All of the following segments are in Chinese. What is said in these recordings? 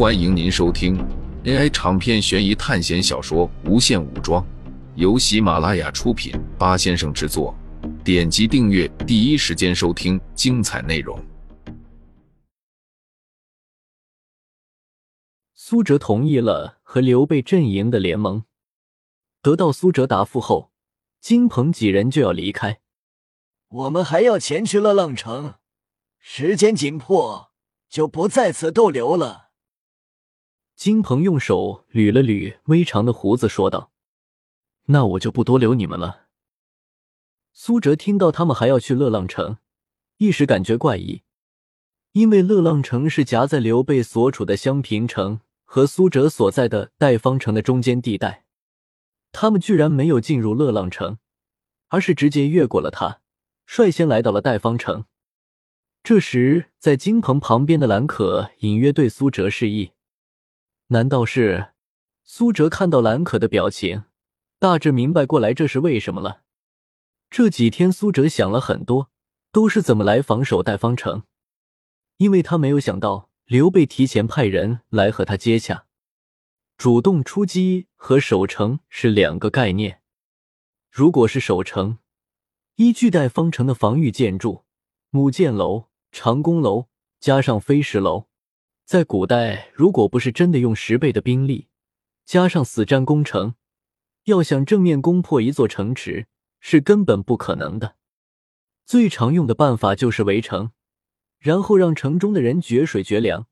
欢迎您收听 AI 长篇悬疑探险小说《无限武装》，由喜马拉雅出品，八先生制作。点击订阅，第一时间收听精彩内容。苏哲同意了和刘备阵营的联盟。得到苏哲答复后，金鹏几人就要离开。我们还要前去乐浪城，时间紧迫，就不在此逗留了。金鹏用手捋了捋微长的胡子，说道：“那我就不多留你们了。”苏哲听到他们还要去乐浪城，一时感觉怪异，因为乐浪城是夹在刘备所处的襄平城和苏哲所在的代方城的中间地带，他们居然没有进入乐浪城，而是直接越过了它，率先来到了代方城。这时，在金鹏旁边的兰可隐约对苏哲示意。难道是苏哲看到兰可的表情，大致明白过来这是为什么了？这几天苏哲想了很多，都是怎么来防守代方城，因为他没有想到刘备提前派人来和他接洽。主动出击和守城是两个概念。如果是守城，依据代方城的防御建筑，母舰楼、长弓楼加上飞石楼。在古代，如果不是真的用十倍的兵力，加上死战攻城，要想正面攻破一座城池是根本不可能的。最常用的办法就是围城，然后让城中的人绝水绝粮，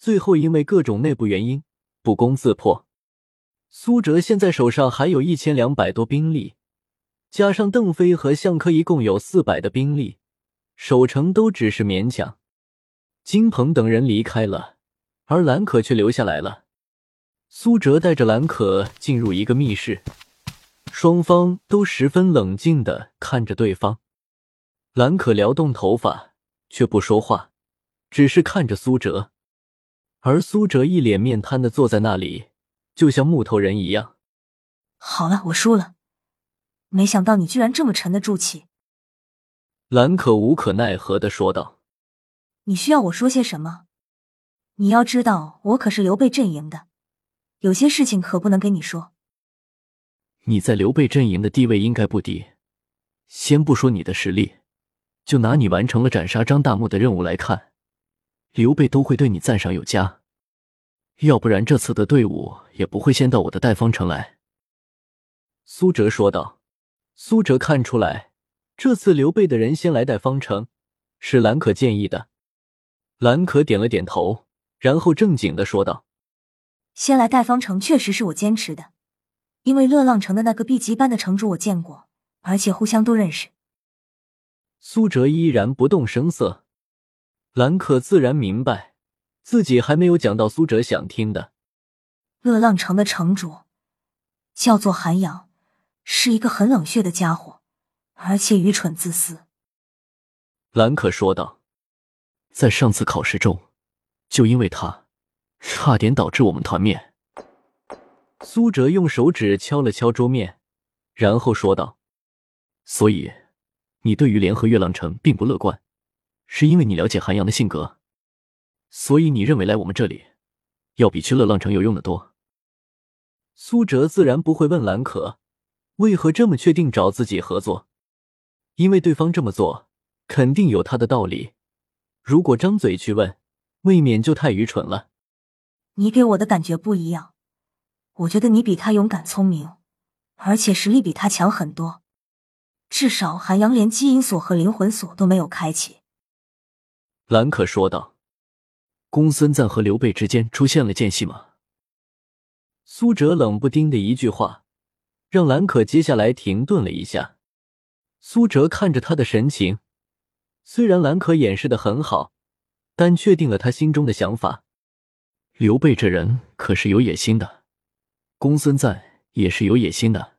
最后因为各种内部原因不攻自破。苏哲现在手上还有一千两百多兵力，加上邓飞和向科一共有四百的兵力，守城都只是勉强。金鹏等人离开了，而兰可却留下来了。苏哲带着兰可进入一个密室，双方都十分冷静的看着对方。兰可撩动头发，却不说话，只是看着苏哲。而苏哲一脸面瘫的坐在那里，就像木头人一样。好了，我输了。没想到你居然这么沉得住气。兰可无可奈何的说道。你需要我说些什么？你要知道，我可是刘备阵营的，有些事情可不能跟你说。你在刘备阵营的地位应该不低，先不说你的实力，就拿你完成了斩杀张大木的任务来看，刘备都会对你赞赏有加。要不然这次的队伍也不会先到我的代方城来。”苏哲说道。苏哲看出来，这次刘备的人先来代方城，是兰可建议的。兰可点了点头，然后正经的说道：“先来代方城确实是我坚持的，因为乐浪城的那个 B 级班的城主我见过，而且互相都认识。”苏哲依然不动声色。兰可自然明白，自己还没有讲到苏哲想听的。乐浪城的城主叫做韩阳，是一个很冷血的家伙，而且愚蠢自私。兰可说道。在上次考试中，就因为他，差点导致我们团灭。苏哲用手指敲了敲桌面，然后说道：“所以，你对于联合月浪城并不乐观，是因为你了解韩阳的性格，所以你认为来我们这里，要比去乐浪城有用的多。”苏哲自然不会问兰可，为何这么确定找自己合作，因为对方这么做，肯定有他的道理。如果张嘴去问，未免就太愚蠢了。你给我的感觉不一样，我觉得你比他勇敢、聪明，而且实力比他强很多。至少韩阳连基因锁和灵魂锁都没有开启。兰可说道：“公孙瓒和刘备之间出现了间隙吗？”苏哲冷不丁的一句话，让兰可接下来停顿了一下。苏哲看着他的神情。虽然兰可掩饰的很好，但确定了他心中的想法。刘备这人可是有野心的，公孙瓒也是有野心的。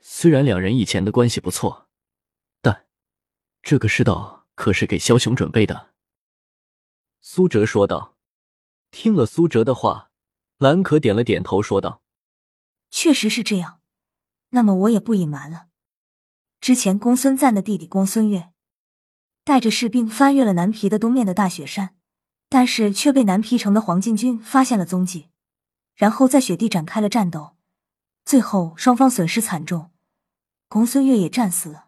虽然两人以前的关系不错，但这个世道可是给枭雄准备的。苏哲说道。听了苏哲的话，兰可点了点头，说道：“确实是这样。那么我也不隐瞒了，之前公孙瓒的弟弟公孙越。”带着士兵翻越了南皮的东面的大雪山，但是却被南皮城的黄巾军发现了踪迹，然后在雪地展开了战斗，最后双方损失惨重，公孙越也战死了。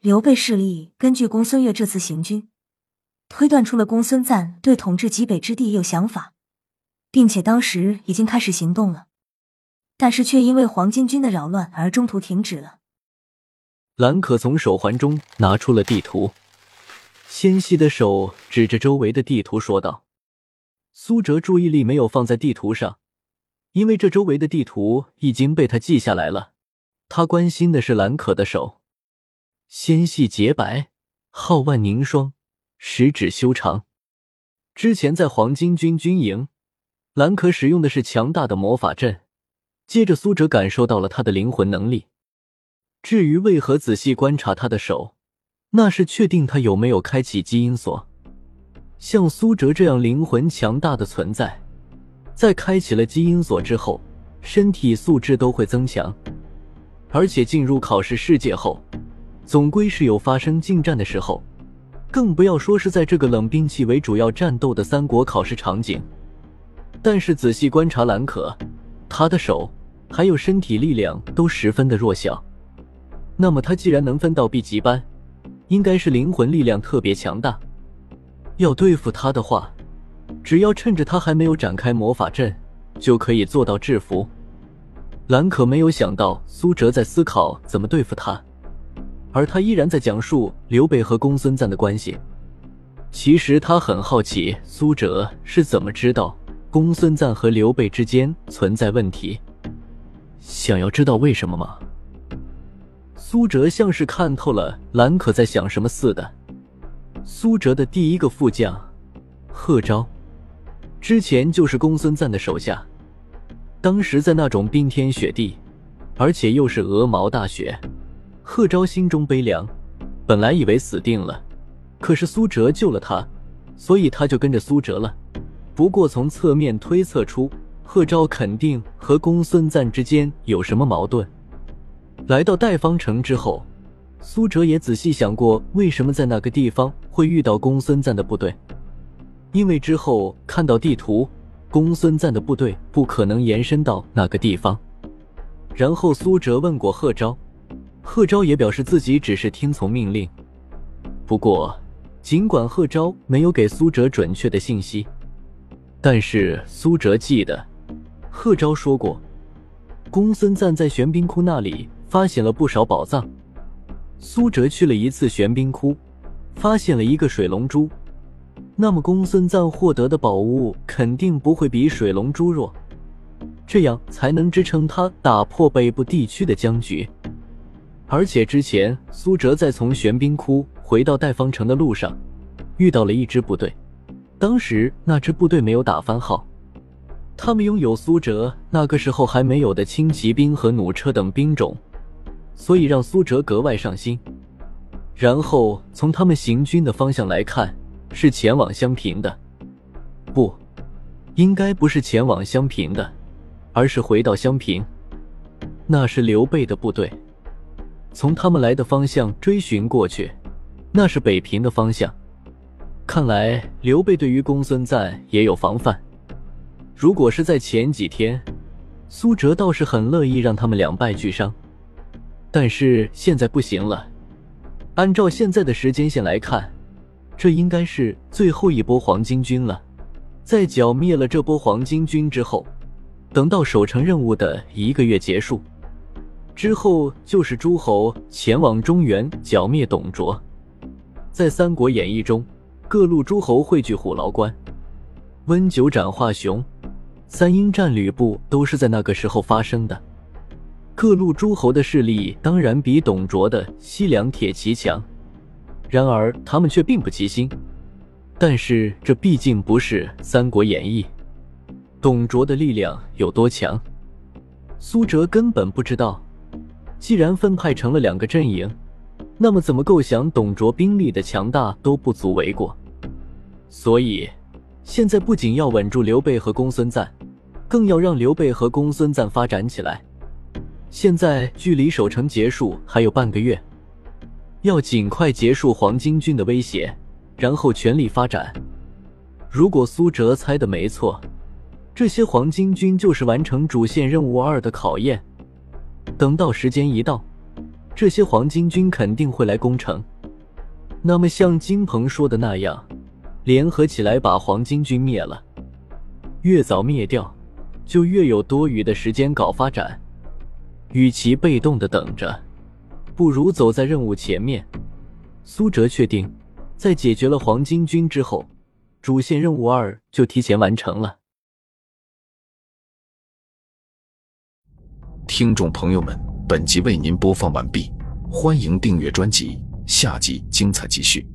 刘备势力根据公孙越这次行军，推断出了公孙瓒对统治极北之地有想法，并且当时已经开始行动了，但是却因为黄巾军的扰乱而中途停止了。兰可从手环中拿出了地图。纤细的手指着周围的地图说道：“苏哲注意力没有放在地图上，因为这周围的地图已经被他记下来了。他关心的是兰可的手，纤细洁白，皓腕凝霜，十指修长。之前在黄巾军军营，兰可使用的是强大的魔法阵。接着，苏哲感受到了他的灵魂能力。至于为何仔细观察他的手？”那是确定他有没有开启基因锁。像苏哲这样灵魂强大的存在，在开启了基因锁之后，身体素质都会增强。而且进入考试世界后，总归是有发生近战的时候，更不要说是在这个冷兵器为主要战斗的三国考试场景。但是仔细观察兰可，他的手还有身体力量都十分的弱小。那么他既然能分到 B 级班，应该是灵魂力量特别强大，要对付他的话，只要趁着他还没有展开魔法阵，就可以做到制服。兰可没有想到苏哲在思考怎么对付他，而他依然在讲述刘备和公孙瓒的关系。其实他很好奇苏哲是怎么知道公孙瓒和刘备之间存在问题，想要知道为什么吗？苏哲像是看透了兰可在想什么似的。苏哲的第一个副将贺昭，之前就是公孙瓒的手下。当时在那种冰天雪地，而且又是鹅毛大雪，贺昭心中悲凉，本来以为死定了，可是苏哲救了他，所以他就跟着苏哲了。不过从侧面推测出，贺昭肯定和公孙瓒之间有什么矛盾。来到代方城之后，苏哲也仔细想过，为什么在那个地方会遇到公孙瓒的部队？因为之后看到地图，公孙瓒的部队不可能延伸到那个地方。然后苏哲问过贺昭，贺昭也表示自己只是听从命令。不过，尽管贺昭没有给苏哲准确的信息，但是苏哲记得，贺昭说过，公孙瓒在玄冰窟那里。发现了不少宝藏。苏哲去了一次玄冰窟，发现了一个水龙珠。那么公孙瓒获得的宝物肯定不会比水龙珠弱，这样才能支撑他打破北部地区的僵局。而且之前苏哲在从玄冰窟回到代方城的路上，遇到了一支部队，当时那支部队没有打番号，他们拥有苏哲那个时候还没有的轻骑兵和弩车等兵种。所以让苏哲格外上心。然后从他们行军的方向来看，是前往襄平的。不，应该不是前往襄平的，而是回到襄平。那是刘备的部队。从他们来的方向追寻过去，那是北平的方向。看来刘备对于公孙瓒也有防范。如果是在前几天，苏哲倒是很乐意让他们两败俱伤。但是现在不行了，按照现在的时间线来看，这应该是最后一波黄巾军了。在剿灭了这波黄巾军之后，等到守城任务的一个月结束之后，就是诸侯前往中原剿灭董卓。在《三国演义》中，各路诸侯汇聚虎牢关，温酒斩华雄，三英战吕布都是在那个时候发生的。各路诸侯的势力当然比董卓的西凉铁骑强，然而他们却并不齐心。但是这毕竟不是《三国演义》，董卓的力量有多强，苏哲根本不知道。既然分派成了两个阵营，那么怎么构想董卓兵力的强大都不足为过。所以，现在不仅要稳住刘备和公孙瓒，更要让刘备和公孙瓒发展起来。现在距离守城结束还有半个月，要尽快结束黄巾军的威胁，然后全力发展。如果苏哲猜的没错，这些黄巾军就是完成主线任务二的考验。等到时间一到，这些黄巾军肯定会来攻城。那么像金鹏说的那样，联合起来把黄巾军灭了，越早灭掉，就越有多余的时间搞发展。与其被动的等着，不如走在任务前面。苏哲确定，在解决了黄巾军之后，主线任务二就提前完成了。听众朋友们，本集为您播放完毕，欢迎订阅专辑，下集精彩继续。